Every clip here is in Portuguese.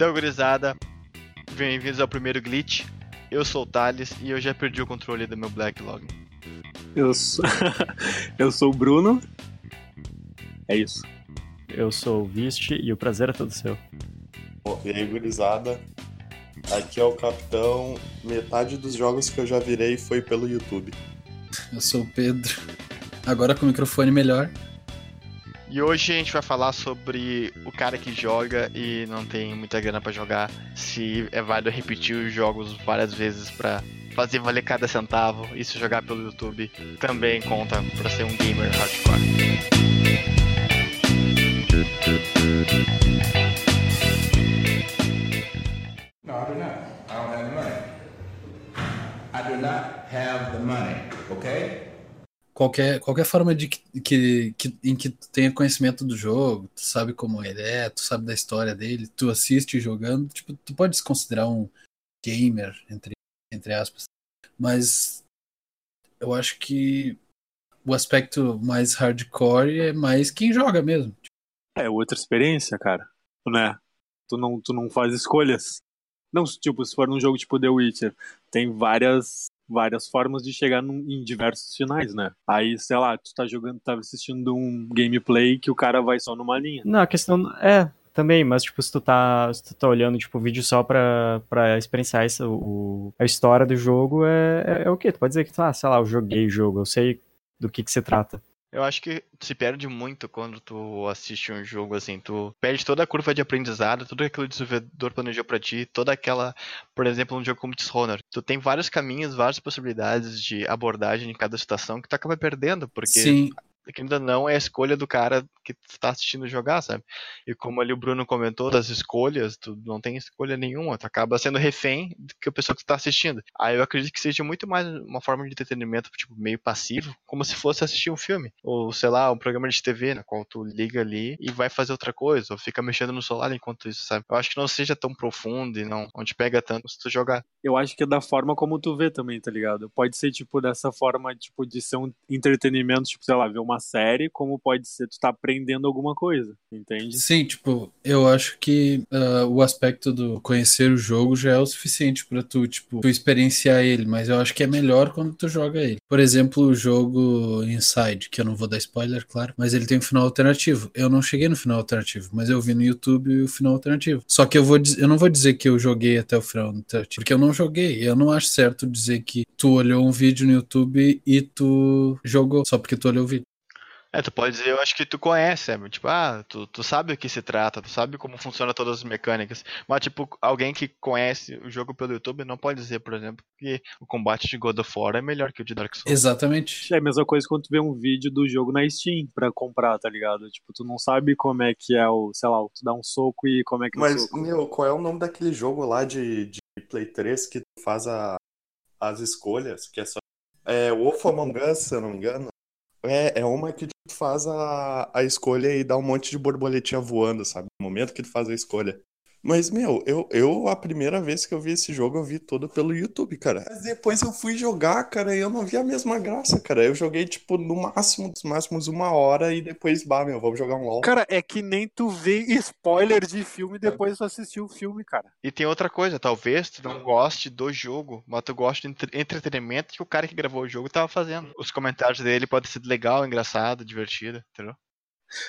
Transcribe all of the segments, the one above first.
Então, gurizada, bem-vindos ao primeiro glitch. Eu sou o Thales e eu já perdi o controle do meu Blacklog. Eu sou, eu sou o Bruno. É isso. Eu sou o Vist e o prazer é todo seu. E aí, gurizada? Aqui é o Capitão. Metade dos jogos que eu já virei foi pelo YouTube. Eu sou o Pedro. Agora com o microfone melhor. E hoje a gente vai falar sobre o cara que joga e não tem muita grana para jogar, se é válido repetir os jogos várias vezes para fazer valer cada centavo e se jogar pelo YouTube também conta para ser um gamer hardcore. No, I do not. I don't have the money. I do not have the money, okay? Qualquer, qualquer forma de que, que, que, em que tu tenha conhecimento do jogo, tu sabe como ele é, tu sabe da história dele, tu assiste jogando, tipo, tu pode se considerar um gamer, entre, entre aspas. Mas eu acho que o aspecto mais hardcore é mais quem joga mesmo. É outra experiência, cara. Né? Tu não, tu não faz escolhas. Não, tipo, se for num jogo tipo The Witcher, tem várias várias formas de chegar num, em diversos finais, né? Aí, sei lá, tu tá jogando, tá assistindo um gameplay que o cara vai só numa linha. Não, a questão é também, mas tipo, se tu tá, se tu tá olhando tipo, o vídeo só pra, pra experienciar isso, o, a história do jogo, é, é, é o quê? Tu pode dizer que, ah, sei lá, eu joguei o jogo, eu sei do que que se trata. Eu acho que se perde muito quando tu assiste um jogo assim, tu perde toda a curva de aprendizado, tudo aquilo que o desenvolvedor planejou para ti, toda aquela, por exemplo, um jogo como Dishonored, tu tem vários caminhos, várias possibilidades de abordagem em cada situação que tu acaba perdendo, porque Sim. Que ainda não é a escolha do cara que está assistindo jogar, sabe? E como ali o Bruno comentou das escolhas, tu não tem escolha nenhuma, tu acaba sendo refém do que a pessoa que está assistindo. Aí eu acredito que seja muito mais uma forma de entretenimento, tipo, meio passivo, como se fosse assistir um filme, ou sei lá, um programa de TV, na qual tu liga ali e vai fazer outra coisa, ou fica mexendo no celular enquanto isso, sabe? Eu acho que não seja tão profundo e não onde pega tanto se tu jogar. Eu acho que é da forma como tu vê também, tá ligado? Pode ser, tipo, dessa forma, tipo, de ser um entretenimento, tipo, sei lá, ver uma série, como pode ser tu tá aprendendo alguma coisa, entende? Sim, tipo, eu acho que uh, o aspecto do conhecer o jogo já é o suficiente para tu, tipo, tu experienciar ele, mas eu acho que é melhor quando tu joga ele. Por exemplo, o jogo Inside, que eu não vou dar spoiler, claro, mas ele tem um final alternativo. Eu não cheguei no final alternativo, mas eu vi no YouTube o final alternativo. Só que eu vou eu não vou dizer que eu joguei até o final alternativo, porque eu não joguei. Eu não acho certo dizer que tu olhou um vídeo no YouTube e tu jogou só porque tu olhou o vídeo. É, tu pode dizer, eu acho que tu conhece, sabe? Tipo, ah, tu, tu sabe o que se trata, tu sabe como funciona todas as mecânicas. Mas, tipo, alguém que conhece o jogo pelo YouTube não pode dizer, por exemplo, que o combate de God of War é melhor que o de Dark Souls. Exatamente. É a mesma coisa quando tu vê um vídeo do jogo na Steam pra comprar, tá ligado? Tipo, tu não sabe como é que é o, sei lá, tu dá um soco e como é que é o Mas, soco. meu, qual é o nome daquele jogo lá de, de Play 3 que tu faz a, as escolhas? Que é só. É Wolf Among Us, se eu não me engano. É, é uma que tu faz a, a escolha e dá um monte de borboletinha voando, sabe? No momento que tu faz a escolha. Mas, meu, eu, eu, a primeira vez que eu vi esse jogo, eu vi todo pelo YouTube, cara. Mas depois eu fui jogar, cara, e eu não vi a mesma graça, cara. Eu joguei, tipo, no máximo dos máximos uma hora e depois, bah, meu, vamos jogar um LOL. Cara, é que nem tu vê spoiler de filme depois tu assistiu o filme, cara. E tem outra coisa, talvez tu não goste do jogo, mas tu goste do entre- entretenimento que o cara que gravou o jogo tava fazendo. Os comentários dele podem ser legal, engraçado, divertido, entendeu?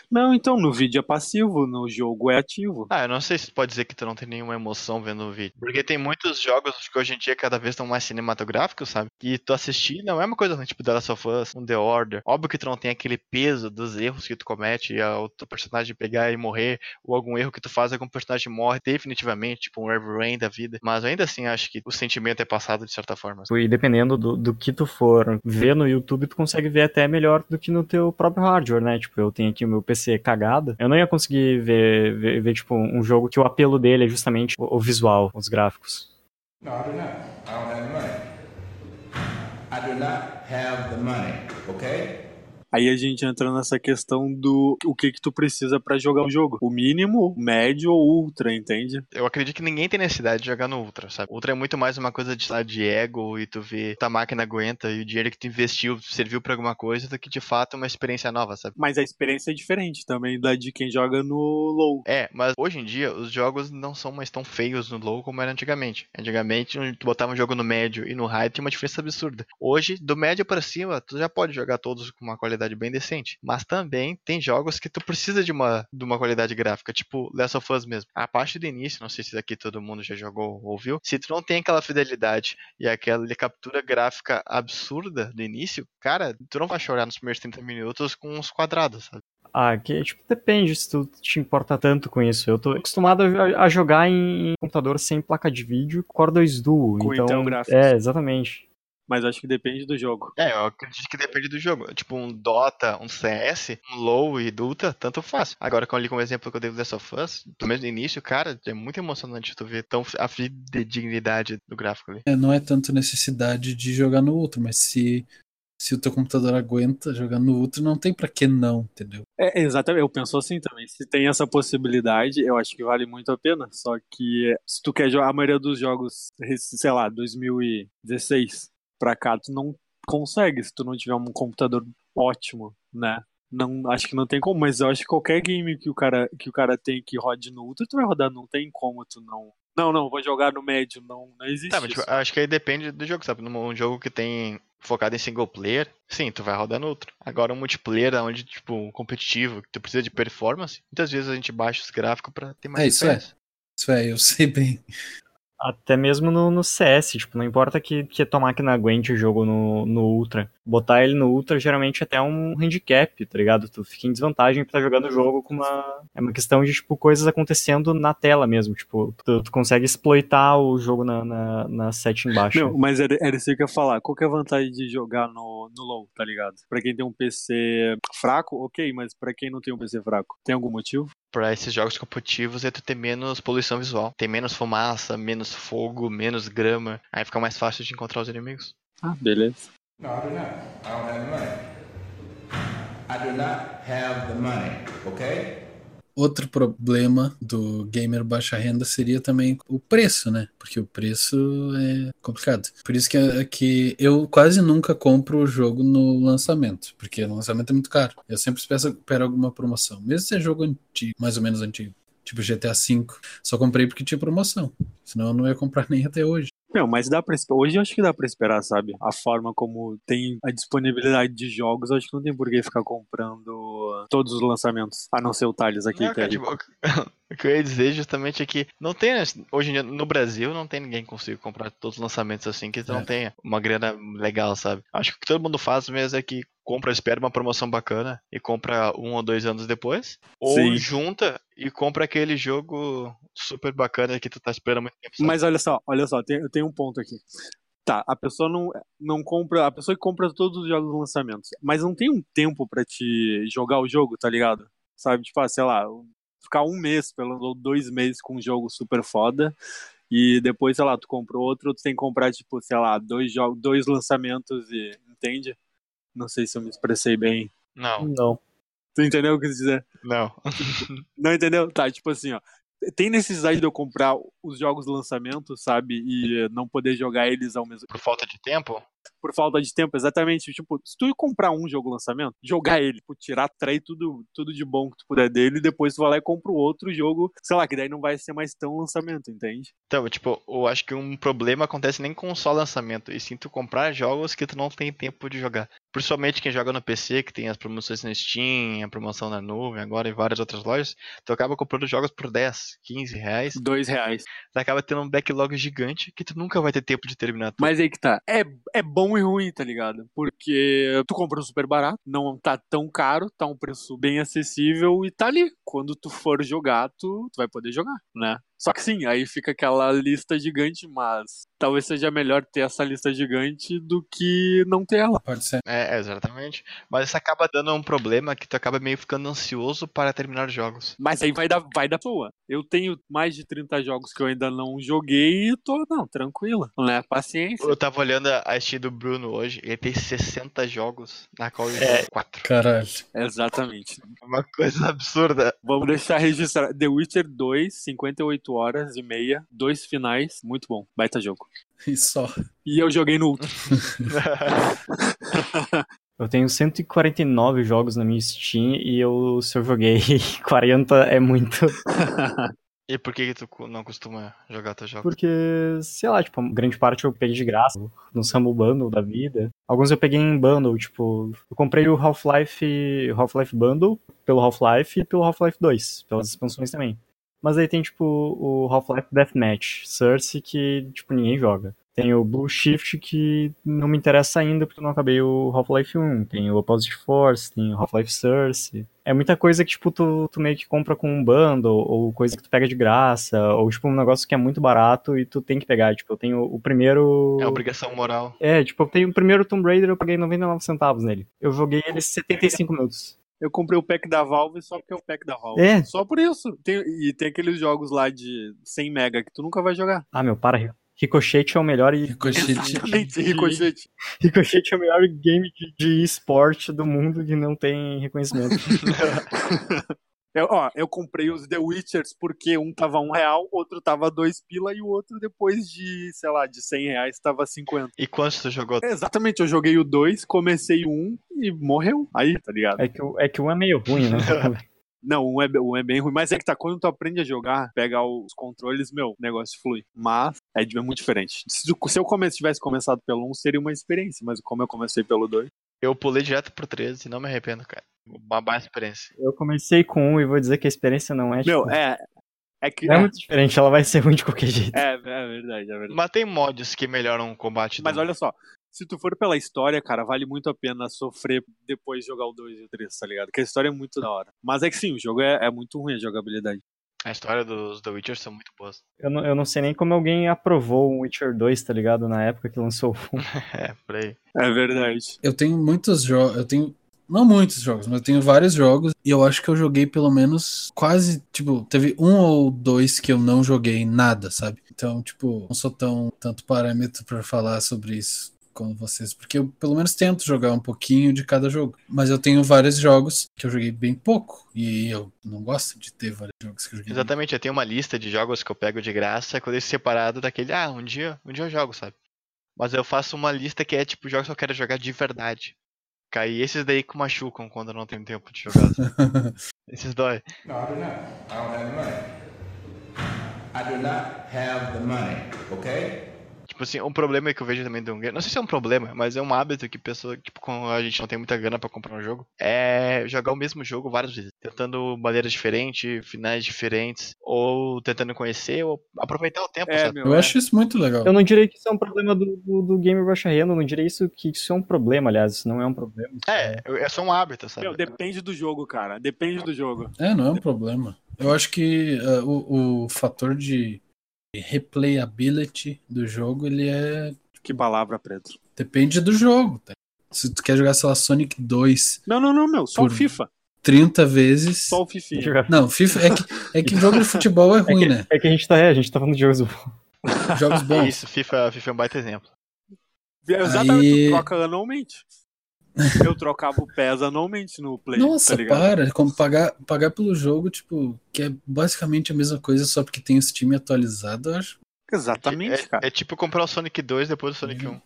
Não, então, no vídeo é passivo, no jogo é ativo. Ah, eu não sei se tu pode dizer que tu não tem nenhuma emoção vendo o vídeo. Porque tem muitos jogos que hoje em dia cada vez estão mais cinematográficos, sabe? E tu assistir não é uma coisa tipo The Last of Us, um The Order. Óbvio que tu não tem aquele peso dos erros que tu comete e o teu personagem pegar e morrer, ou algum erro que tu faz, algum personagem morre definitivamente, tipo um Heavy Rain da vida. Mas ainda assim, acho que o sentimento é passado de certa forma. E dependendo do, do que tu for ver no YouTube, tu consegue ver até melhor do que no teu próprio hardware, né? Tipo, eu tenho aqui meu PC cagado, eu não ia conseguir ver, ver, ver, tipo, um jogo que o apelo dele é justamente o, o visual, os gráficos. No, I do not. I don't have the money. I do? Aí a gente entra nessa questão do o que que tu precisa pra jogar o jogo. O mínimo, o médio ou ultra, entende? Eu acredito que ninguém tem necessidade de jogar no Ultra, sabe? Ultra é muito mais uma coisa de, de ego e tu vê tua máquina aguenta e o dinheiro que tu investiu serviu pra alguma coisa do que de fato uma experiência nova, sabe? Mas a experiência é diferente também da de quem joga no low. É, mas hoje em dia os jogos não são mais tão feios no low como era antigamente. Antigamente, tu botava um jogo no médio e no high tinha uma diferença absurda. Hoje, do médio pra cima, tu já pode jogar todos com uma qualidade bem decente. Mas também tem jogos que tu precisa de uma, de uma qualidade gráfica, tipo Last of Us mesmo. A parte do início, não sei se daqui todo mundo já jogou ou ouviu, se tu não tem aquela fidelidade e aquela captura gráfica absurda do início, cara, tu não vai chorar nos primeiros 30 minutos com uns quadrados, sabe? Ah, que tipo, depende se tu te importa tanto com isso. Eu tô acostumado a, a jogar em computador sem placa de vídeo, Core 2 Duo. Com então, Graphics. é, exatamente. Mas acho que depende do jogo. É, eu acredito que depende do jogo. Tipo, um Dota, um CS, um LoL e Dota, tanto faz. Agora, como ali como exemplo que eu dei do Last of Us, pelo menos no início, cara, é muito emocionante tu ver tão a fidedignidade do gráfico ali. É, não é tanto necessidade de jogar no outro, mas se, se o teu computador aguenta jogar no outro, não tem pra que não, entendeu? É, exatamente, eu penso assim também. Se tem essa possibilidade, eu acho que vale muito a pena. Só que se tu quer jogar a maioria dos jogos, sei lá, 2016 pra cá, tu não consegue se tu não tiver um computador ótimo, né? Não, acho que não tem como, mas eu acho que qualquer game que o cara, que o cara tem que rode no Ultra, tu vai rodar, não tem como tu não. Não, não, vou jogar no médio, não, não existe. Tá, mas tipo, isso. acho que aí depende do jogo, sabe? Num jogo que tem focado em single player, sim, tu vai rodar no outro. Agora um multiplayer onde, tipo, um competitivo, que tu precisa de performance, muitas vezes a gente baixa os gráficos pra ter mais É, isso é. Isso é, eu sei bem. Até mesmo no, no CS, tipo, não importa que, que tua máquina aguente o jogo no, no Ultra. Botar ele no Ultra geralmente é até um handicap, tá ligado? Tu fica em desvantagem por estar jogando o jogo com uma. É uma questão de, tipo, coisas acontecendo na tela mesmo. Tipo, tu, tu consegue exploitar o jogo na, na, na setting baixa. Não, mas era, era isso que eu ia falar. Qual que é a vantagem de jogar no, no low, tá ligado? Pra quem tem um PC fraco, ok, mas pra quem não tem um PC fraco, tem algum motivo? Pra esses jogos competitivos é tu ter menos poluição visual. Tem menos fumaça, menos fogo, menos grama. Aí fica mais fácil de encontrar os inimigos. Ah, beleza. No, I do not. I don't have the money. I do not have the money, okay? Outro problema do gamer baixa renda seria também o preço, né? Porque o preço é complicado. Por isso que, que eu quase nunca compro o jogo no lançamento, porque o lançamento é muito caro. Eu sempre espero alguma promoção, mesmo se é jogo antigo, mais ou menos antigo. Tipo GTA V, só comprei porque tinha promoção. Senão eu não ia comprar nem até hoje. Não, mas dá pra. Hoje eu acho que dá pra esperar, sabe? A forma como tem a disponibilidade de jogos, eu acho que não tem por que ficar comprando todos os lançamentos. A não ser o Thales aqui, Não, que é tipo, o que eu ia dizer justamente é que não tem, hoje em dia, no Brasil, não tem ninguém que consiga comprar todos os lançamentos assim que tu É. não tenha uma grana legal, sabe? Acho que o que todo mundo faz mesmo é que compra, espera uma promoção bacana e compra um ou dois anos depois. Ou Sim. junta e compra aquele jogo super bacana que tu tá esperando muito tempo. sabe? Mas olha só, olha só, tem, eu tenho um ponto aqui. Tá, a pessoa não, não compra. A pessoa que compra todos os jogos lançamentos, mas não tem um tempo pra te jogar o jogo, tá ligado? Sabe, tipo, ah, sei lá, ficar um mês, pelo ou dois meses com um jogo super foda. E depois, sei lá, tu comprou outro, tu tem que comprar, tipo, sei lá, dois jogos, dois lançamentos e. Entende? Não sei se eu me expressei bem. Não, Não. Tu entendeu o que eu quis dizer? não. Não entendeu? Tá, tipo assim, ó. Tem necessidade de eu comprar os jogos lançamento, sabe? E não poder jogar eles ao mesmo Por falta de tempo? por falta de tempo, exatamente. Tipo, se tu comprar um jogo lançamento, jogar ele, tipo, tirar, trair tudo, tudo de bom que tu puder dele, e depois tu vai lá e compra o outro jogo, sei lá, que daí não vai ser mais tão lançamento, entende? Então, tipo, eu acho que um problema acontece nem com só lançamento, e sim tu comprar jogos que tu não tem tempo de jogar. Principalmente quem joga no PC, que tem as promoções no Steam, a promoção na nuvem, agora em várias outras lojas, tu acaba comprando jogos por 10, 15 reais, Dois reais. Tu acaba tendo um backlog gigante que tu nunca vai ter tempo de terminar tudo. Mas aí que tá. É, é bom e ruim, tá ligado? Porque tu compra um super barato, não tá tão caro, tá um preço bem acessível e tá ali. Quando tu for jogar, tu, tu vai poder jogar, né? Só que sim, aí fica aquela lista gigante, mas talvez seja melhor ter essa lista gigante do que não ter ela. Pode ser. É, exatamente. Mas isso acaba dando um problema que tu acaba meio ficando ansioso para terminar os jogos. Mas aí vai da, vai da sua. Eu tenho mais de 30 jogos que eu ainda não joguei e tô, não, tranquila. Né? Paciência. Eu tava olhando a Steam do Bruno hoje, ele tem 60 jogos na qual ele É. joga 4. Caralho. Exatamente. Uma coisa absurda. Vamos deixar registrado. The Witcher 2, 58 horas e meia, dois finais, muito bom. Baita jogo. E só. E eu joguei no último. Eu tenho 149 jogos na minha Steam e eu, se eu joguei 40 é muito. E por que, que tu não costuma jogar teus jogos? Porque, sei lá, tipo, grande parte eu peguei de graça no Humble Bundle da vida. Alguns eu peguei em bundle, tipo, eu comprei o Half-Life Half-Life Bundle pelo Half-Life e pelo Half-Life 2, pelas expansões também. Mas aí tem, tipo, o Half-Life Deathmatch, Source, que, tipo, ninguém joga. Tem o Blue Shift, que não me interessa ainda, porque eu não acabei o Half-Life 1. Tem o Opposite Force, tem o Half-Life Source. É muita coisa que, tipo, tu, tu meio que compra com um bundle, ou coisa que tu pega de graça, ou, tipo, um negócio que é muito barato e tu tem que pegar. Tipo, eu tenho o primeiro... É obrigação moral. É, tipo, eu tenho o primeiro Tomb Raider, eu paguei 99 centavos nele. Eu joguei ele 75 minutos. Eu comprei o pack da Valve só porque é o pack da Valve. É. Só por isso. Tem- e tem aqueles jogos lá de 100 mega que tu nunca vai jogar. Ah, meu, para. Ricochete é o melhor e Ricochete. Exatamente, Ricochete. Ricochete é o melhor game de, de esporte do mundo que não tem reconhecimento. Eu, ó, eu comprei os The Witchers porque um tava um real, outro tava dois pila e o outro depois de, sei lá, de 100 reais tava 50. E quantos tu jogou? Exatamente, eu joguei o dois, comecei o um e morreu. Aí, tá ligado? É que, o- é que um é meio ruim, né? Não, um é, um é bem ruim, mas é que tá, quando tu aprende a jogar, pegar os controles, meu, o negócio flui. Mas é, de- é muito diferente. Se, se eu come- tivesse começado pelo 1, seria uma experiência, mas como eu comecei pelo 2, Eu pulei direto pro 13 e não me arrependo, cara. Uma boa experiência. Eu comecei com um e vou dizer que a experiência não é, meu, tipo, é. É que. não é muito diferente, ela vai ser ruim de qualquer jeito. É, é verdade, é verdade. Mas tem mods que melhoram o combate. Mas do- olha só, se tu for pela história, cara, vale muito a pena sofrer depois de jogar o 2 e o 3, tá ligado? Porque a história é muito da hora. Mas é que sim, o jogo é, é muito ruim a jogabilidade. A história dos The Witcher são muito boas. Eu, não, eu não sei nem como alguém aprovou o Witcher 2, tá ligado? Na época que lançou o um. É, por aí. É verdade. Eu tenho muitos jogos. Eu tenho. Não muitos jogos, mas eu tenho vários jogos. E eu acho que eu joguei pelo menos quase. Tipo, teve um ou dois que eu não joguei nada, sabe? Então, tipo, não sou tão tanto parâmetro pra falar sobre isso como vocês. Porque eu pelo menos tento jogar um pouquinho de cada jogo. Mas eu tenho vários jogos que eu joguei bem pouco. E eu não gosto de ter vários jogos que eu joguei. Exatamente, eu tenho uma lista de jogos que eu pego de graça, quando eu separado daquele, ah, um dia, um dia eu jogo, sabe? Mas eu faço uma lista que é tipo jogos que eu quero jogar de verdade. Cai esses daí que machucam quando eu não tenho tempo de jogar. esses dói. No, I do not. I don't have the money. I do not have the money, okay? Tipo assim, um problema que eu vejo também do game, não sei se é um problema, mas é um hábito que pessoa, tipo, quando a gente não tem muita grana pra comprar um jogo, é jogar o mesmo jogo várias vezes, tentando maneiras diferentes, finais diferentes, ou tentando conhecer, ou aproveitar o tempo, É, sabe? meu, Eu é. acho isso muito legal. Eu não diria que isso é um problema do, do, do Game Rush Arena, eu não diria isso, que isso é um problema, aliás, isso não é um problema. É, é só um hábito, sabe? Meu, depende do jogo, cara. Depende do jogo. É, não é um problema. Eu acho que ah, o, o fator de replayability do jogo, ele é. Que palavra, Pedro. Depende do jogo. tá? Se tu quer jogar, sei lá, Sonic 2 Não, não, não, meu. Só o FIFA. 30 vezes. Só o FIFA. Não, FIFA é que, é que jogo de futebol é É ruim, que, né? é que a gente tá, é, a gente tá falando de jogos. Jogos bons. Isso, FIFA, FIFA é um baita exemplo. Exatamente, Aí- tu troca anualmente. Eu trocava o PES anualmente no Play, Nossa, tá ligado? para. Como pagar, pagar pelo jogo, tipo, que é basicamente a mesma coisa, só porque tem o Steam atualizado, eu acho. Exatamente, é, cara. é tipo comprar o Sonic 2 depois do Sonic Uhum. 1.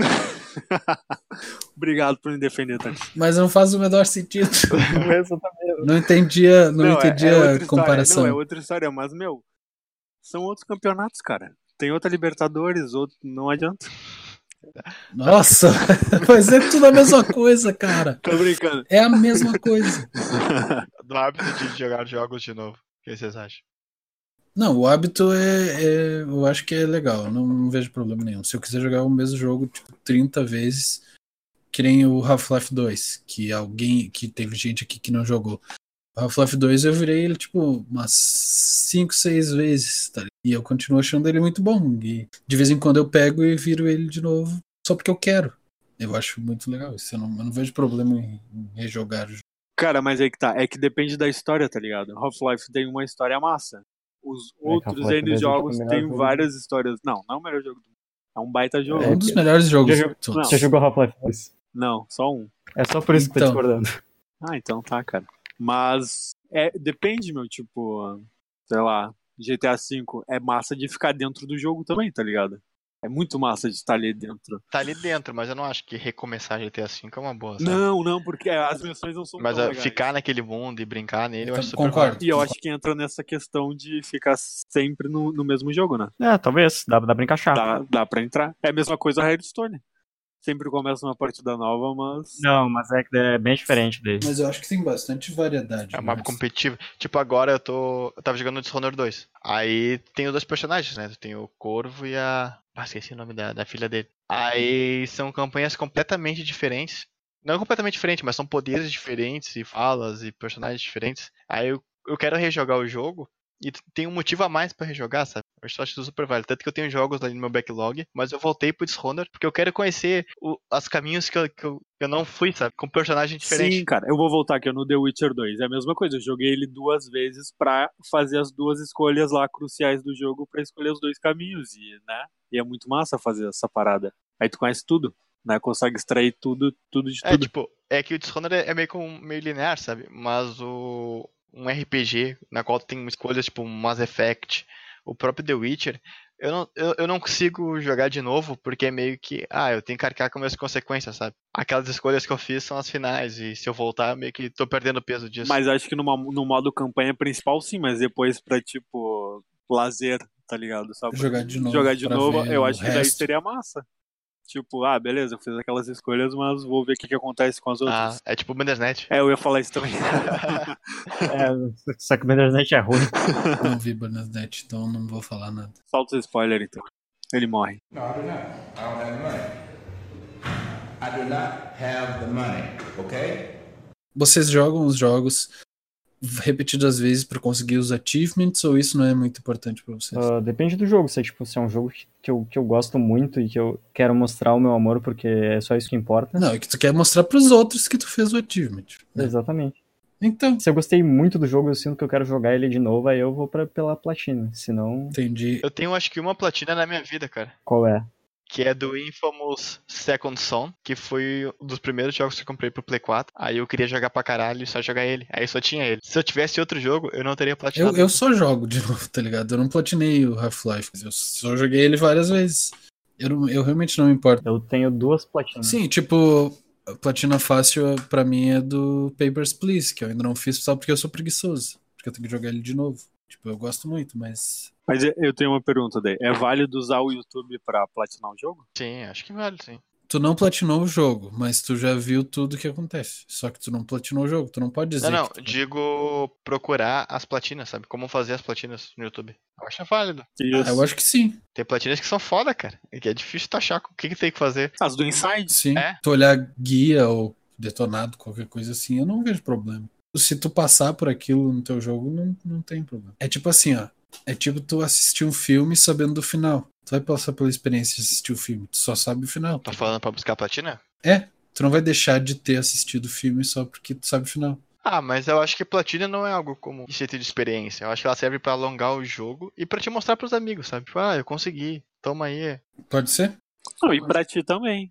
Obrigado por me defender, Tati. Mas não faz o menor sentido. Exatamente. Não entendia, não, é- entendia é a história. comparação. Não, é outra história, mas, meu, são outros campeonatos, cara. Tem outra Libertadores, outro. Não adianta. Nossa, mas é tudo a mesma coisa, cara. Tô brincando. É a mesma coisa. Do hábito de jogar jogos de novo. O que vocês acham? Não, o hábito é, é- Eu acho que é legal, não, não vejo problema nenhum. Se eu quiser jogar o mesmo jogo, tipo, 30 vezes, que nem o Half-Life 2, que alguém. que teve gente aqui que não jogou. Half-Life 2 eu virei ele, tipo, umas 5, 6 vezes, tá? E eu continuo achando ele muito bom. E de vez em quando eu pego e viro ele de novo, só porque eu quero. Eu acho muito legal isso. Eu não, eu não vejo problema em, em rejogar o jogo. Cara, mas aí que tá. É que depende da história, tá ligado? Half-Life tem uma história massa. Os outros Half-Life N é jogos têm jogo. várias histórias. Não, não é o melhor jogo do mundo. É um baita jogo. É um dos melhores jogos. Já jogou-. Você jogou Half-Life 2? Não, só um. É só por isso que tá Então. discordando. Ah, então tá, cara. Mas é, depende, meu, tipo, sei lá, GTA V é massa de ficar dentro do jogo também, tá ligado? É muito massa de estar ali dentro. Tá ali dentro, mas eu não acho que recomeçar GTA V é uma boa, sabe? Não, não, porque as missões não são Mas tão legais. ficar naquele mundo e brincar nele, eu Eu acho super concordo. válido. E eu acho que entra nessa questão de ficar sempre no, no mesmo jogo, né? É, talvez. Dá, dá pra encaixar. Dá, dá pra entrar. É a mesma coisa a Hearthstone. Sempre começa uma partida nova, mas. Não, mas é, que é bem diferente dele. Mas eu acho que tem bastante variedade. É uma mas- competitiva. Tipo, agora eu tô. Eu tava jogando no Dishonored 2. Aí tem os dois personagens, né? Tem o Corvo e a. Ah, esqueci o nome da, da filha dele. Aí são campanhas completamente diferentes. Não completamente diferentes, mas são poderes diferentes e falas e personagens diferentes. Aí eu, eu quero rejogar o jogo e tem um motivo a mais pra rejogar, sabe? Eu só acho isso super válido. Tanto que eu tenho jogos ali no meu backlog, mas eu voltei pro Dishonored porque eu quero conhecer o, os caminhos que eu, que, eu, eu não fui, sabe? Com personagem diferente. Sim, cara, eu vou voltar aqui no The Witcher 2. É a mesma coisa, eu joguei ele duas vezes pra fazer as duas escolhas lá cruciais do jogo pra escolher os dois caminhos, e, né? E é muito massa fazer essa parada. Aí tu conhece tudo, né? Consegue extrair tudo, tudo de É, tudo. tipo, é que o Dishonored é é meio, com, meio linear, sabe? Mas o um RPG na qual tu tem escolhas tipo Mass Effect, o próprio The Witcher, eu não, eu, eu não consigo jogar de novo porque é meio que, ah, eu tenho que arcar com as minhas consequências, sabe? Aquelas escolhas que eu fiz são as finais e se eu voltar, meio que tô perdendo peso disso. Mas acho que numa, no modo campanha principal, sim, mas depois pra, tipo, lazer, tá ligado? Pra Jogar de novo. jogar de novo, eu acho que daí resto. seria massa. Tipo, ah, beleza, eu fiz aquelas escolhas, mas vou ver o que, que acontece com as ah, outras. é tipo o Bandersnatch. É, eu ia falar isso também. É, só que o Bandersnatch é ruim. Não vi Bernadette, então não vou falar nada. Solta o spoiler então. Ele morre. No, I do not. I don't have the money. I do not have the money, okay? Vocês jogam os jogos repetidas vezes pra conseguir os achievements ou isso não é muito importante pra vocês? Ah, depende do jogo. Se é, tipo, se é um jogo que eu, que eu gosto muito e que eu quero mostrar o meu amor porque é só isso que importa. Não, é que tu quer mostrar pros outros que tu fez o achievement. né? Exatamente. Então, Se eu gostei muito do jogo, eu sinto que eu quero jogar ele de novo, aí eu vou pra, pela platina. Senão, entendi. Eu tenho acho que uma platina na minha vida, cara. qual é? Que é do Infamous Second Son, que foi um dos primeiros jogos que eu comprei pro Play 4. Aí eu queria jogar pra caralho e só jogar ele. Aí só tinha ele. Se eu tivesse outro jogo, eu não teria Eu, platinado. eu só jogo de novo, tá ligado? Eu não platinei o Half-Life, eu só joguei ele várias vezes. Eu, não- eu realmente não me importo. Eu tenho duas platinas. Sim, tipo, a platina fácil pra mim é do Papers, Please, que eu ainda não fiz só porque eu sou preguiçoso. Porque eu tenho que jogar ele de novo. Tipo, eu gosto muito, mas. Mas eu- tenho uma pergunta daí. É válido usar o YouTube pra platinar o jogo? Sim, acho que vale, sim. Tu não platinou o jogo, mas tu já viu tudo que acontece. Só que tu não platinou o jogo. Tu não pode dizer. Não, não, que tu- digo procurar as platinas, sabe? Como fazer as platinas no YouTube. Eu acho válido. Isso. Ah, eu acho que sim. Tem platinas que são foda, cara. E que é difícil tu achar o que, que tem que fazer. As do Inside? Sim. É? Tu olhar guia ou detonado, qualquer coisa assim, eu não vejo problema. Se tu passar por aquilo no teu jogo, não, não tem problema. É tipo assim, ó. É tipo tu assistir um filme sabendo do final. Tu vai passar pela experiência de assistir o filme. Tu só sabe o final. Tá falando pra buscar a platina? É. Tu não vai deixar de ter assistido o filme só porque tu sabe o final. Ah, mas eu acho que platina não é algo como jeito de experiência. Eu acho que ela serve pra alongar o jogo e pra te mostrar pros amigos, sabe? Tipo, ah, eu consegui. Toma aí. Pode ser? Não, e pra ti também.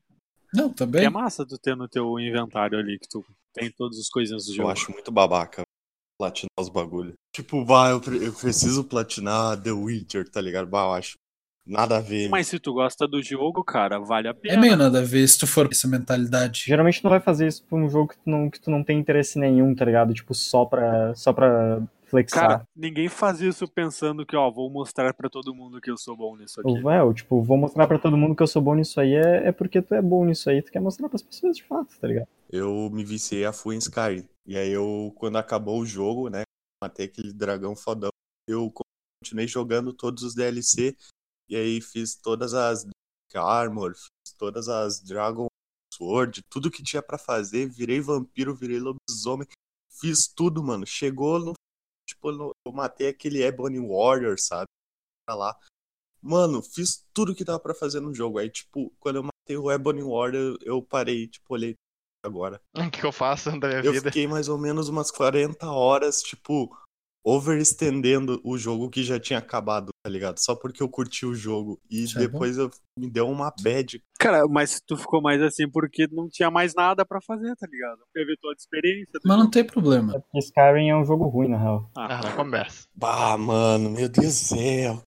Não, também. É massa tu ter no teu inventário ali que tu tem todas as coisinhas do Eu jogo. acho muito babaca platinar os bagulho. Tipo, bah, eu, pre- eu preciso platinar The Witcher, tá ligado? Bah, eu acho nada a ver. Mas se tu gosta do jogo, cara, vale a pena. É meio nada a ver se tu for com essa mentalidade. Geralmente tu não vai fazer isso pra um jogo que tu não, que tu não tem interesse nenhum, tá ligado? Tipo, só pra, só pra flexar. Cara, ninguém faz isso pensando que, ó, vou mostrar pra todo mundo que eu sou bom nisso aqui. Eu, é, tipo, vou mostrar pra todo mundo que eu sou bom nisso aí, é, é porque tu é bom nisso aí, tu quer mostrar pras pessoas de fato, tá ligado? Eu me viciei a full em Sky. E aí eu, quando acabou o jogo, né? Matei aquele dragão fodão. Eu continuei jogando todos os DLC. E aí fiz todas as Dark Armor, fiz todas as Dragon Sword, tudo que tinha pra fazer. Virei vampiro, virei lobisomem. fiz tudo, mano. Chegou no. Tipo, eu matei aquele Ebony Warrior, sabe? Pra lá. Mano, fiz tudo que dava pra fazer no jogo. Aí, tipo, quando eu matei o Ebony Warrior, eu parei, tipo, olhei agora. O que, que eu faço da minha Eu vida? fiquei mais ou menos umas 40 horas, tipo, overestendendo o jogo que já tinha acabado, tá ligado? Só porque eu curti o jogo. E Isso é depois eu, me deu uma bad. Cara, mas tu ficou mais assim porque não tinha mais nada pra fazer, tá ligado? Teve toda a experiência. do Mas não tem problema. Porque Skyrim é um jogo ruim, na real. Ah, não conversa. Bah, mano, meu Deus do céu.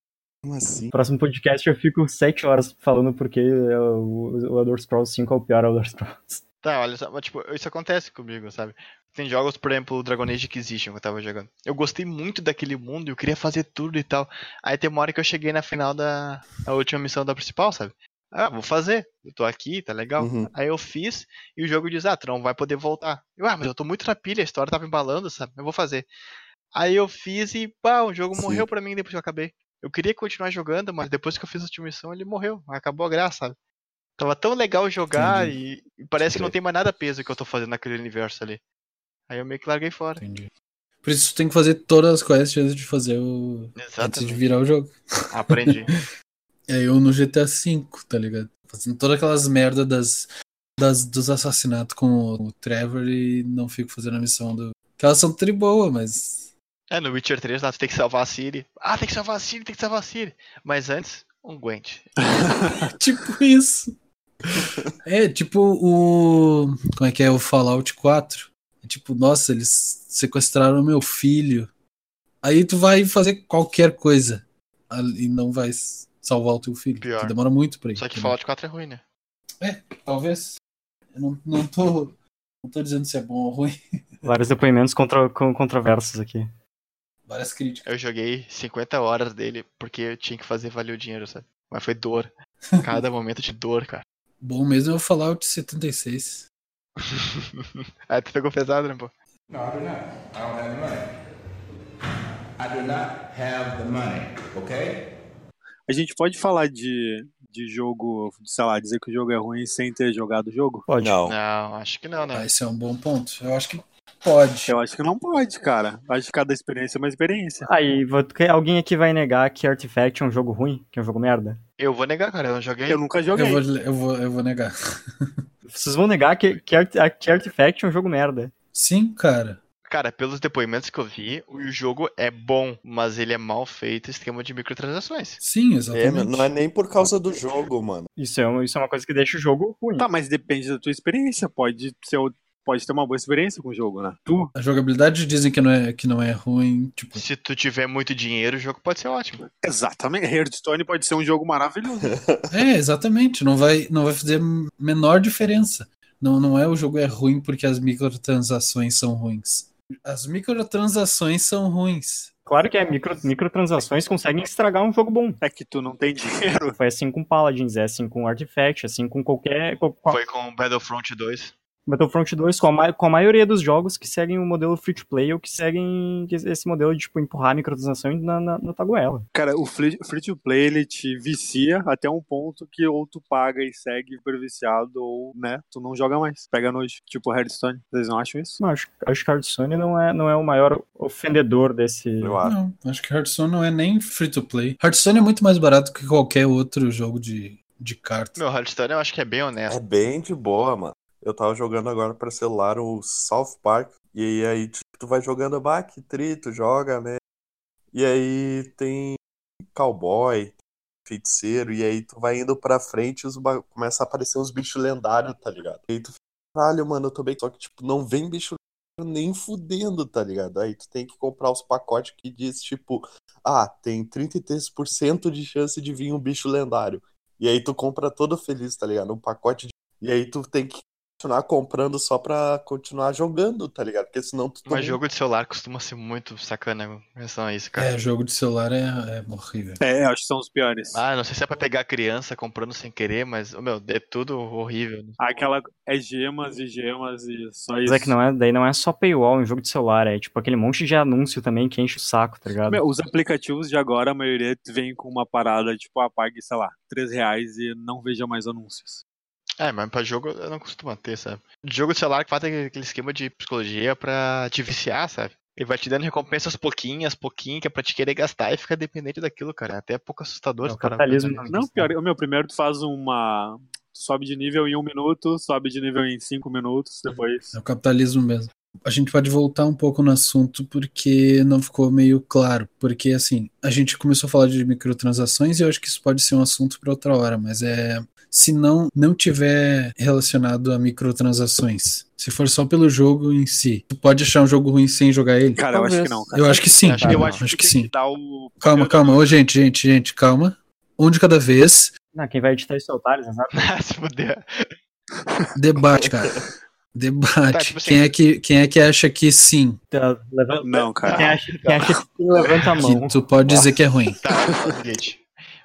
Como assim? Próximo podcast eu fico 7 horas falando porque é, o o Elder Scrolls 5 é o pior Elder Scrolls. Tá, olha só, tipo, isso acontece comigo, sabe? Tem jogos, por exemplo, o Dragon Age Inquisition que eu tava jogando. Eu gostei muito daquele mundo, eu queria fazer tudo e tal. Aí tem uma hora que eu cheguei na final da última missão da principal, sabe? Ah, vou fazer. Eu tô aqui, tá legal. Uhum. Aí eu fiz e o jogo diz, ah, tu não vai poder voltar. Eu, ah, mas eu tô muito na pilha, a história tava embalando, sabe? Eu vou fazer. Aí eu fiz e, pá, o jogo Sim. morreu pra mim depois que eu acabei. Eu queria continuar jogando, mas depois que eu fiz a última missão, ele morreu. Acabou a graça, sabe? Tava tão legal jogar e, e parece que não tem mais nada peso que eu tô fazendo naquele universo ali. Aí eu meio que larguei fora. Entendi. Por isso tu tem que fazer todas as quests antes de fazer o. Antes de Exatamente. virar o jogo. Aprendi. É eu no GTA V, tá ligado? Fazendo todas aquelas merda das, das, dos assassinatos com o, o Trevor e não fico fazendo a missão do. Que elas são tri boa, mas. é, no Witcher 3 lá tu tem que salvar a Ciri. Ah, tem que salvar a Ciri, tem que salvar a Ciri. Mas antes, um Gwent. tipo isso. É, tipo o. Como é que é o Fallout 4? É tipo, nossa, eles sequestraram meu filho. Aí tu vai fazer qualquer coisa e não vai salvar o teu filho. Pior. Demora muito pra ir. Só que entendeu? Fallout 4 é ruim, né? Talvez. Eu não, não tô. Não tô dizendo se é bom ou ruim. Vários depoimentos contra, com- controversos aqui. Várias críticas. Eu joguei 50 horas dele porque eu tinha que fazer valer o dinheiro, sabe? Mas foi dor. Cada momento de dor, cara. Bom mesmo é o Fallout 76. Aí tu pegou pesado, né, pô? No, I do not. I don't have the money. I do not have the money, okay? A gente pode falar de, de jogo, sei lá, dizer que o jogo é ruim sem ter jogado o jogo? Pode. Não. Não, acho que não, Ah, né? esse é um bom ponto. Eu acho que pode. Eu acho que não pode, cara. Acho que cada experiência é uma experiência. Aí, vou- alguém aqui vai negar que Artifact é um jogo ruim? Que é um jogo merda? Eu vou negar, cara. Eu não joguei. Eu nunca Eu joguei. vou, eu, vou, eu vou negar. Vocês vão negar que, que, Art- que Artifact é um jogo merda. Sim, cara. Cara, pelos depoimentos que eu vi, o jogo é bom, mas ele é mal feito esquema de microtransações. Sim, É, exatamente. não é nem por causa do jogo, mano. Isso é, uma- isso é uma coisa que deixa o jogo ruim. Tá, mas depende da tua experiência. Pode ser, o- pode ter uma boa experiência com o jogo, né? Tu, A jogabilidade dizem que não é, que não é ruim. Tipo, Se tu tiver muito dinheiro, o jogo pode ser ótimo. exatamente. Hearthstone pode ser um jogo maravilhoso. é, exatamente. Não vai, não vai fazer menor diferença. Não, não é o jogo é ruim porque as microtransações são ruins. As microtransações são ruins. Claro que é, micro, microtransações conseguem estragar um jogo bom. É que tu não tem dinheiro. Foi assim com Paladins, é assim com Artifact, assim com qualquer. Com, com a- Foi com Battlefront 2. Battlefront 2, com a, ma- com a maioria dos jogos que seguem o modelo free to play ou que seguem esse modelo de tipo, empurrar microtransações na, na, na taguela. Cara, o free, free to play ele te vicia até um ponto que ou tu paga e segue super viciado ou, né, tu não joga mais. Pega noite. Tipo Hearthstone. Vocês não acham isso? Não, acho, acho que Hearthstone não é, não é o maior ofendedor desse. Eu acho. Não, acho que Hearthstone não é nem free to play. Hearthstone é muito mais barato que qualquer outro jogo de, de cartas. Meu, Hearthstone eu acho que é bem É honesto. bem de boa, mano. Eu tava jogando agora pra celular o South Park. E aí, tipo, tu vai jogando, bah, que joga, né? E aí tem cowboy, feiticeiro, e aí tu vai indo pra frente e ba- começa a aparecer uns bichos lendários, tá ligado? E aí tu caralho, mano, eu tô bem. Só que, tipo, não vem bicho nem fudendo, tá ligado? Aí tu tem que comprar os pacotes que diz, tipo, ah, tem 33% de chance de vir um bicho lendário. E aí tu compra todo feliz, tá ligado? Um pacote de... E aí tu tem que continuar comprando só pra continuar jogando, tá ligado? Porque senão tu Mas jogo de celular costuma ser muito sacana em relação a isso, cara. É, jogo de celular é, é horrível. É, acho que são os piores. Ah, não sei se é pra pegar criança comprando sem querer, mas, meu, é tudo horrível. né? Aquela é gemas e gemas e só Mas isso. é que não é, daí não é só paywall em jogo de celular, é tipo aquele monte de anúncio também que enche o saco, tá ligado? Meu, os aplicativos de agora, a maioria vem com uma parada, tipo, apague, sei lá, 3 reais e não veja mais anúncios. É, mas pra jogo eu não costumo ter, sabe? Jogo de celular que faz aquele esquema de psicologia pra te viciar, sabe? Ele vai te dando recompensas pouquinhas, pouquinho, que é pra te querer gastar e fica dependente daquilo, cara. É até pouco assustador. É o se parar pra capitalismo. Não, pior, o meu primeiro tu faz uma. Sobe de nível em um minuto, sobe de nível em cinco minutos, depois. É o capitalismo mesmo. A gente pode voltar um pouco no assunto porque não ficou meio claro. Porque, assim, a gente começou a falar de microtransações e eu acho que isso pode ser um assunto para outra hora, mas é. Se não, não tiver relacionado a microtransações, se for só pelo jogo em si, tu pode achar um jogo ruim sem jogar ele? Cara, eu acho Talvez. que não. Cara. Eu acho que sim. Acho que Eu acho, acho que, que sim. o. Calma, calma. Ô, gente, gente, gente, calma. Um de cada vez. Não, quem vai editar isso é o Thales, exato. se fuder. Debate, cara. Debate. Tá, tipo assim- quem, é que, quem é que acha que sim? Tá, levanta- Não, cara. Quem acha, quem acha que sim, levanta a mão. Que tu pode dizer que é ruim. Tá, é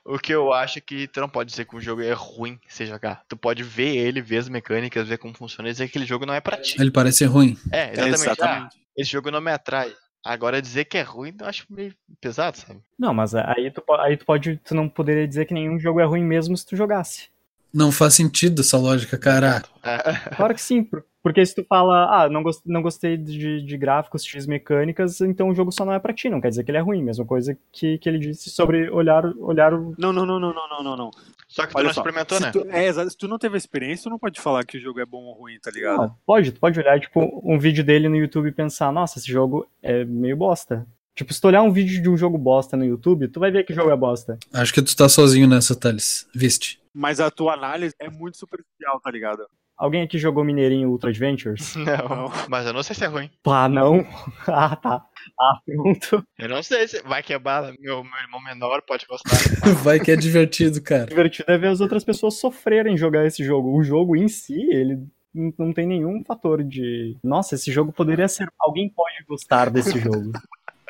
o que eu acho é que tu não pode dizer que um jogo é ruim se jogar. Tu pode ver ele, ver as mecânicas, ver como funciona e dizer que aquele jogo não é pra ti. Ele parece ruim. É, É, exatamente. exatamente. Ah, esse jogo não me atrai. Agora dizer que é ruim, eu acho meio pesado, sabe? Não, mas aí tu, aí tu pode. Tu não poderia dizer que nenhum jogo é ruim mesmo se tu jogasse. Não faz sentido essa lógica, cara. É. Claro que sim, porque se tu fala, ah, não, gos- não gostei de, de gráficos, X mecânicas, então o jogo só não é pra ti, não quer dizer que ele é ruim. Mesma coisa que, que ele disse sobre olhar, olhar o. Não, não, não, não, não, não, não, não. Só que tu Olha não só. experimentou, se né? tu, é, exato. Se tu não teve experiência, tu não pode falar que o jogo é bom ou ruim, tá ligado? Não, pode, tu pode olhar, tipo, um vídeo dele no YouTube e pensar, nossa, esse jogo é meio bosta. Tipo, se tu olhar um vídeo de um jogo bosta no YouTube, tu vai ver que o jogo é bosta. Acho que tu tá sozinho nessa, Thales. Viste? Mas a tua análise é muito superficial, tá ligado? Alguém aqui jogou Mineirinho Ultra Adventures? Não, mas eu não sei se é ruim. Pá, não. ah, tá. Ah, pronto. Eu não sei se vai quebrar. Meu, meu irmão menor pode gostar. Vai que é divertido, cara. divertido é ver as outras pessoas sofrerem jogar esse jogo. O jogo em si, ele não tem nenhum fator de. Nossa, esse jogo poderia ser. Alguém pode gostar desse jogo.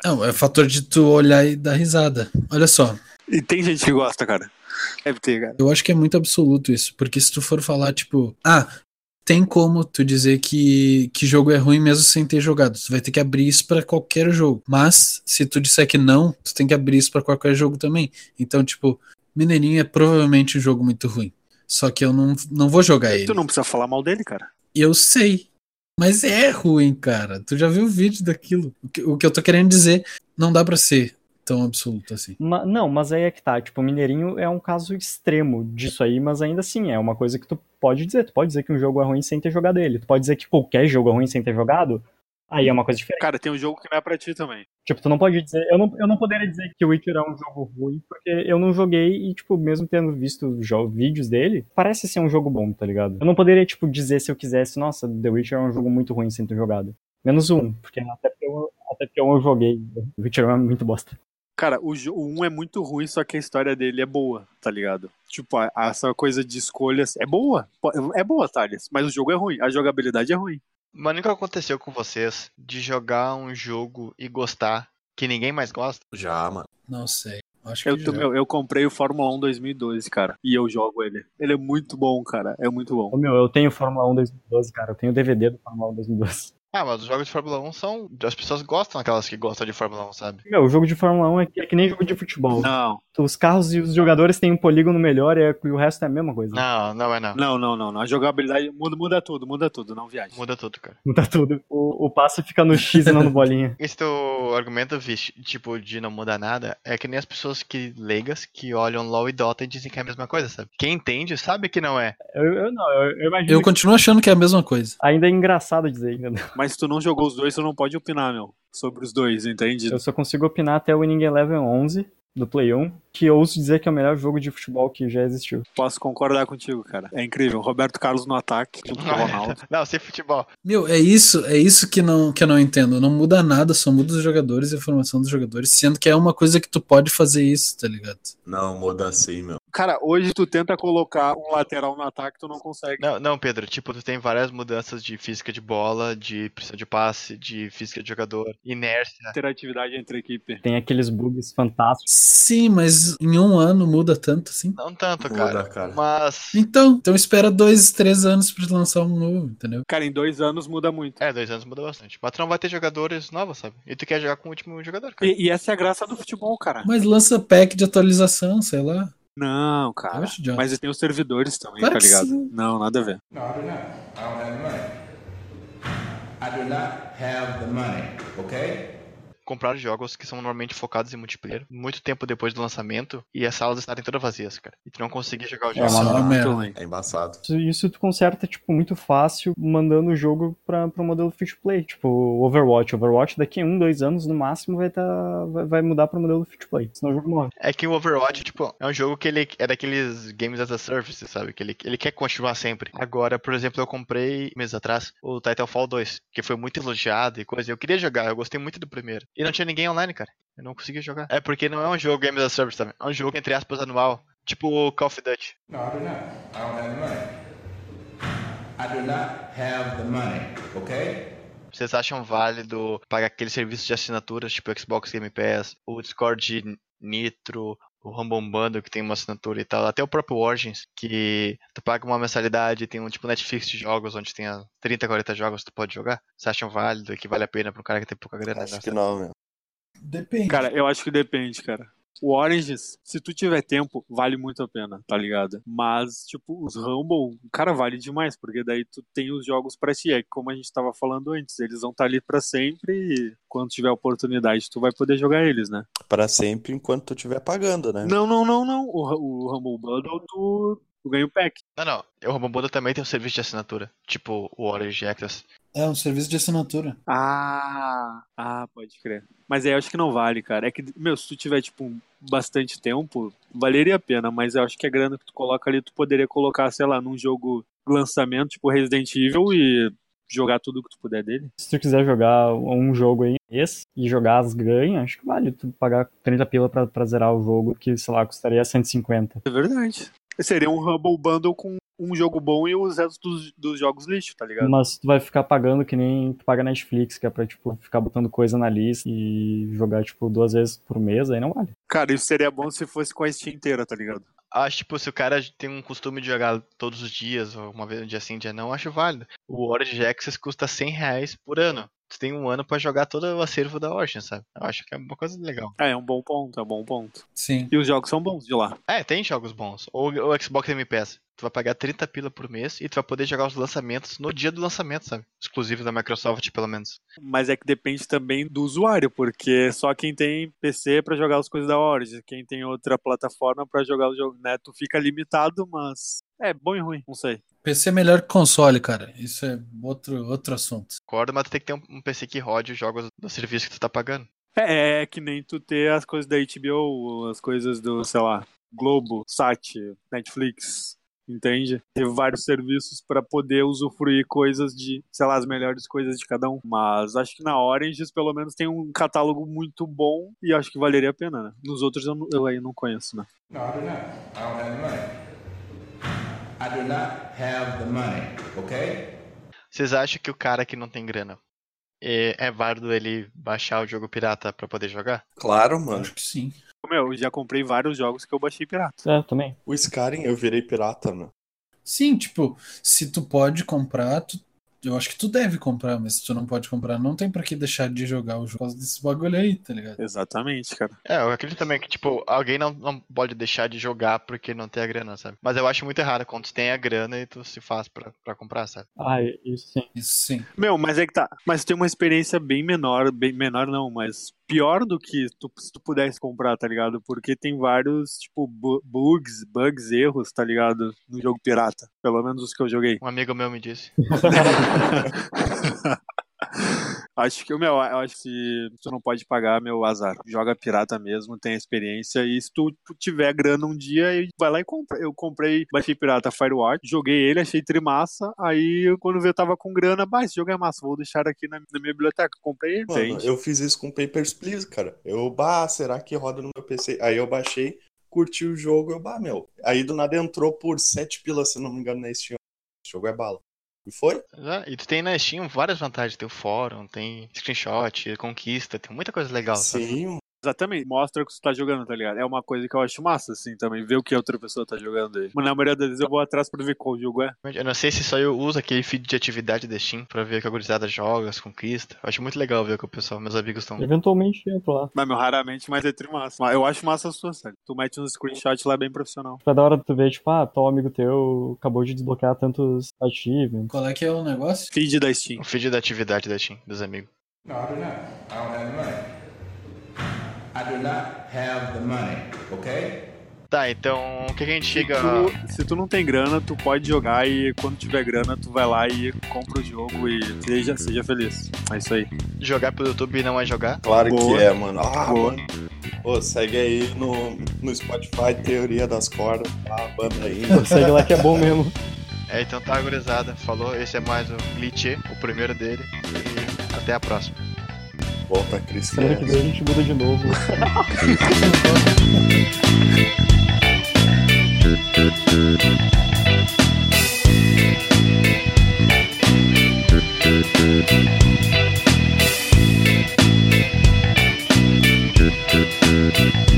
Não, é fator de tu olhar e dar risada. Olha só, E tem gente que gosta, cara. Deve ter, cara. eu acho que é muito absoluto isso. Porque se tu for falar, tipo, ah, tem como tu dizer que, que jogo é ruim mesmo sem ter jogado. Tu vai ter que abrir isso pra qualquer jogo. Mas, se tu disser que não, tu tem que abrir isso pra qualquer jogo também. Então, tipo, Mineirinho é provavelmente um jogo muito ruim. Só que eu não, não vou jogar ele. Tu não precisa falar mal dele, cara. Eu sei. Mas é ruim, cara. Tu já viu o vídeo daquilo. O que, o que eu tô querendo dizer, não dá pra ser tão absoluto assim. Ma- não, mas aí é que tá. Tipo, Mineirinho é um caso extremo disso aí, mas ainda assim, é uma coisa que tu pode dizer. Tu pode dizer que um jogo é ruim sem ter jogado ele. Tu pode dizer que qualquer jogo é ruim sem ter jogado. Aí é uma coisa diferente. Cara, tem um jogo que não é pra ti também. Tipo, tu não pode dizer. Eu não, eu não poderia dizer que o Witcher é um jogo ruim, porque eu não joguei e, tipo, mesmo tendo visto vídeos dele, parece ser um jogo bom, tá ligado? Eu não poderia, tipo, dizer se eu quisesse, nossa, The Witcher é um jogo muito ruim sem ter jogado. Menos um, porque até porque eu, até porque eu não joguei. The Witcher é muito bosta. Cara, o, o 1 é muito ruim, só que a história dele é boa, tá ligado? Tipo, a- a- essa coisa de escolhas é boa. É boa, Thales, mas o jogo é ruim. A jogabilidade é ruim. Mas nunca aconteceu com vocês de jogar um jogo e gostar que ninguém mais gosta? Já, mano. Não sei. Acho que Eu, já. meu, eu comprei o Fórmula 1 2012, cara. E eu jogo ele. Ele é muito bom, cara. É muito bom. Ô, meu, eu tenho Fórmula 1 2012, cara. Eu tenho o DVD do Fórmula 1 2012. Ah, mas os jogos de Fórmula 1 são. As pessoas gostam daquelas que gostam de Fórmula 1, sabe? Meu, o jogo de Fórmula 1 é que, é que nem jogo de futebol. Não, Os carros e os jogadores têm um polígono melhor e, é- e o resto é a mesma coisa. Não, não é não. não, não, não. não. A jogabilidade muda, muda tudo, muda tudo. Não viaja. Muda tudo, cara. Muda tudo. O, o passe fica no X e não no bolinha. Esse teu argumento, vixe, tipo, de não mudar nada, é que nem as pessoas que leigas que olham LOL e Dota e dizem que é a mesma coisa, sabe? Quem entende sabe que não é. Eu, eu não, eu, eu imagino Eu que continuo achando que é a mesma coisa. ainda é engraçado dizer, entendeu? Mas se tu não jogou os dois, tu não pode opinar, meu. Sobre os dois, entende? Eu só consigo opinar até o Winning Eleven 11 do Play 1, que eu ouso dizer que é o melhor jogo de futebol que já existiu. Posso concordar contigo, cara. É incrível. Roberto Carlos no ataque, junto com o Ronaldo. Não, sem futebol. Meu, é isso, é isso que não que eu não entendo. Não muda nada, só muda os jogadores e a formação dos jogadores, sendo que é uma coisa que tu pode fazer isso, tá ligado? Não, muda assim, meu. Cara, hoje tu tenta colocar um lateral no ataque, tu não consegue. Não, não, Pedro, tipo, tu tem várias mudanças de física de bola, de pressão de passe, de física de jogador, inércia. Interatividade entre a equipe. Tem aqueles bugs fantásticos. Sim, mas em um ano muda tanto assim. Não tanto, Muda, cara. cara. Mas. Então, então espera dois, três anos pra lançar um novo, entendeu? Cara, em dois anos muda muito. É, dois anos muda bastante. Mas tu não vai ter jogadores novos, sabe? E tu quer jogar com o último jogador, cara. E, e essa é a graça do futebol, cara. Mas lança pack de atualização, sei lá. Não, cara. Eu acho idiota. Mas tem os servidores também, Claro tá ligado? sim. Não, nada a ver. No, I do not. I don't have the money. I do not have the money, okay? Comprar jogos que são normalmente focados em multiplayer, muito tempo depois do lançamento, e as salas estarem todas vazias, cara. E tu não conseguir jogar o jogo. É uma Isso é. É embaçado. Isso, isso tu conserta, tipo, muito fácil, mandando o jogo pra, pro modelo free to play. Tipo, Overwatch. Overwatch daqui a um, dois anos, no máximo, vai, tá, vai, vai mudar pro modelo free to play. Senão o jogo morre. É que o Overwatch, tipo, é um jogo que ele é daqueles games as a service, sabe? Que ele, ele quer continuar sempre. Agora, por exemplo, eu comprei meses atrás o Titanfall 2, que foi muito elogiado e coisa. Eu queria jogar, eu gostei muito do primeiro. E não tinha ninguém online, cara. Eu não conseguia jogar. É porque não é um jogo games as a service, sabe? É um jogo, entre aspas, anual. Tipo o Call of Duty. No, I do not. I don't have the money. I do not have the money, okay? Vocês acham válido pagar aqueles serviços de assinaturas, tipo Xbox Game Pass, o Discord Nitro, o Rumble Bundle, que tem uma assinatura e tal, até o próprio Origins, que tu paga uma mensalidade, tem um tipo Netflix de jogos, onde tem ah, 30, 40 jogos que tu pode jogar? Vocês acham válido e que vale a pena pra um cara que tem pouca grana? Acho gastar? que não, meu. Depende. Cara, eu acho que depende, cara. O Oranges, se tu tiver tempo, vale muito a pena, tá ligado? Mas, tipo, os Rumble, cara, vale demais, porque daí tu tem os jogos pra ti. É como a gente tava falando antes, eles vão estar ali pra sempre e quando tiver oportunidade tu vai poder jogar eles, né? Pra sempre enquanto tu estiver pagando, né? Não, não, não, não. O, o Rumble Bundle tu, tu ganha o pack. Não, não. O Rumble Bundle também tem um serviço de assinatura, tipo o Orange Access. É um serviço de assinatura. Ah, ah, pode crer. Mas aí eu acho que não vale, cara. É que, meu, se tu tiver, tipo, bastante tempo, valeria a pena, mas eu acho que a grana que tu coloca ali, tu poderia colocar, sei lá, num jogo lançamento, tipo Resident Evil, e jogar tudo que tu puder dele. Se tu quiser jogar um jogo aí, esse, e jogar as ganhas, acho que vale tu pagar 30 pila pra, pra zerar o jogo, que, sei lá, custaria 150. É verdade. Seria um Humble Bundle com um jogo bom e os restos dos, dos jogos lixo, tá ligado? Mas tu vai ficar pagando que nem tu paga Netflix, que é pra, tipo, ficar botando coisa na lista e jogar, tipo, duas vezes por mês, aí não vale. Cara, isso seria bom se fosse com a Steam inteira, tá ligado? Acho, tipo, se o cara tem um costume de jogar todos os dias, ou uma vez um dia sim, um dia não, acho válido. O Origin Access custa 100 reais por ano. Tu tem um ano pra jogar todo o acervo da Origin, sabe? Eu acho que é uma coisa legal. É, é um bom ponto, é um bom ponto. Sim. E os jogos são bons de lá. É, tem jogos bons. Ou o Xbox Game Pass. Tu vai pagar 30 pila por mês e tu vai poder jogar os lançamentos no dia do lançamento, sabe? Exclusivo da Microsoft, pelo menos. Mas é que depende também do usuário, porque só quem tem PC pra jogar as coisas da Origin, quem tem outra plataforma pra jogar o jogo, né? Tu fica limitado, mas é bom e ruim, não sei. PC é melhor que console, cara. Isso é outro, outro assunto. Concordo, mas tu tem que ter um, um PC que rode os jogos do serviço que tu tá pagando. É, é que nem tu ter as coisas da HBO, as coisas do, sei lá, Globo, Sat, Netflix, entende? Ter vários serviços pra poder usufruir coisas de, sei lá, as melhores coisas de cada um. Mas acho que na Orange pelo menos tem um catálogo muito bom e acho que valeria a pena, né? Nos outros eu, não- eu aí não conheço, né? No, I do not. I don't have the money. I do not have the money, okay? Vocês acham que o cara que não tem grana é, é válido ele baixar o jogo pirata pra poder jogar? Claro, mano. Acho que sim. Meu, eu já comprei vários jogos que eu baixei pirata. É, também. O Skyrim eu virei pirata, mano. Sim, tipo, se tu pode comprar, tu- eu acho que tu deve comprar, mas se tu não pode comprar, não tem pra que deixar de jogar o jogo por causa desse bagulho aí, tá ligado? Exatamente, cara. É, eu acredito também que, tipo, alguém não, não pode deixar de jogar porque não tem a grana, sabe? Mas eu acho muito errado quando tu tem a grana e tu se faz pra, pra comprar, sabe? Ah, isso sim. Isso sim. Meu, mas é que tá. Mas tem uma experiência bem menor, bem menor não, mas pior do que tu, se tu pudesse comprar, tá ligado? Porque tem vários, tipo, bu- bugs, bugs, erros, tá ligado? No jogo pirata. Pelo menos os que eu joguei. Um amigo meu me disse. acho que, meu, eu acho que tu não pode pagar, meu azar. Joga pirata mesmo, tem experiência. E se tu tiver grana um dia, vai lá e compra. Eu comprei, baixei pirata Firewatch, joguei ele, achei trimassa. Aí quando eu tava com grana, bah, esse jogo é massa, vou deixar aqui na, na minha biblioteca. Comprei ele, Mano, eu fiz isso com Papers, Please, cara. Eu, bah, será que roda no meu PC? Aí eu baixei, curti o jogo, eu, bah, meu. Aí do nada entrou por 7 pilas, se não me engano, na Steam. Esse jogo é bala. E foi? Já, e tu tem na Steam várias vantagens. Tem o fórum, tem screenshot, conquista, tem muita coisa legal, sabe? Sim, Mas Exatamente. Mostra que você tá jogando, tá ligado? É uma coisa que eu acho massa, assim, também. Ver o que a outra pessoa tá jogando aí. Mas na maioria das vezes eu vou atrás pra ver qual jogo é. Eu não sei se só eu uso aquele feed de atividade da Steam pra ver o que a gurizada joga, as conquistas. Eu acho muito legal ver o que o pessoal, meus amigos estão. Eventualmente entra lá. Mas, meu, raramente, mas é massa. Mas Eu acho massa as suas, sério. Tu mete uns screenshots lá bem profissional. Pra da hora tu ver, tipo, ah, tal amigo teu acabou de desbloquear tantos achievements. Qual é que é o negócio? Feed da Steam. O feed da atividade da Steam, dos amigos. I don't have the money. I do not have the money, okay? Tá, então o que, a gente Se chega. tu, se tu não tem grana, tu pode jogar e quando tiver grana, tu vai lá e compra o jogo e seja, seja feliz. É isso aí. Jogar pelo YouTube não é jogar? Claro Boa. que é, mano. Ah, Boa. mano. Pô, segue aí no, no Spotify Teoria das Cordas, tá? A banda ainda. Segue lá que é bom mesmo. É, então tá, gurizada. Falou, esse é mais o Glitch, o primeiro dele. E até a próxima volta a crescer. Que vem a gente muda de novo.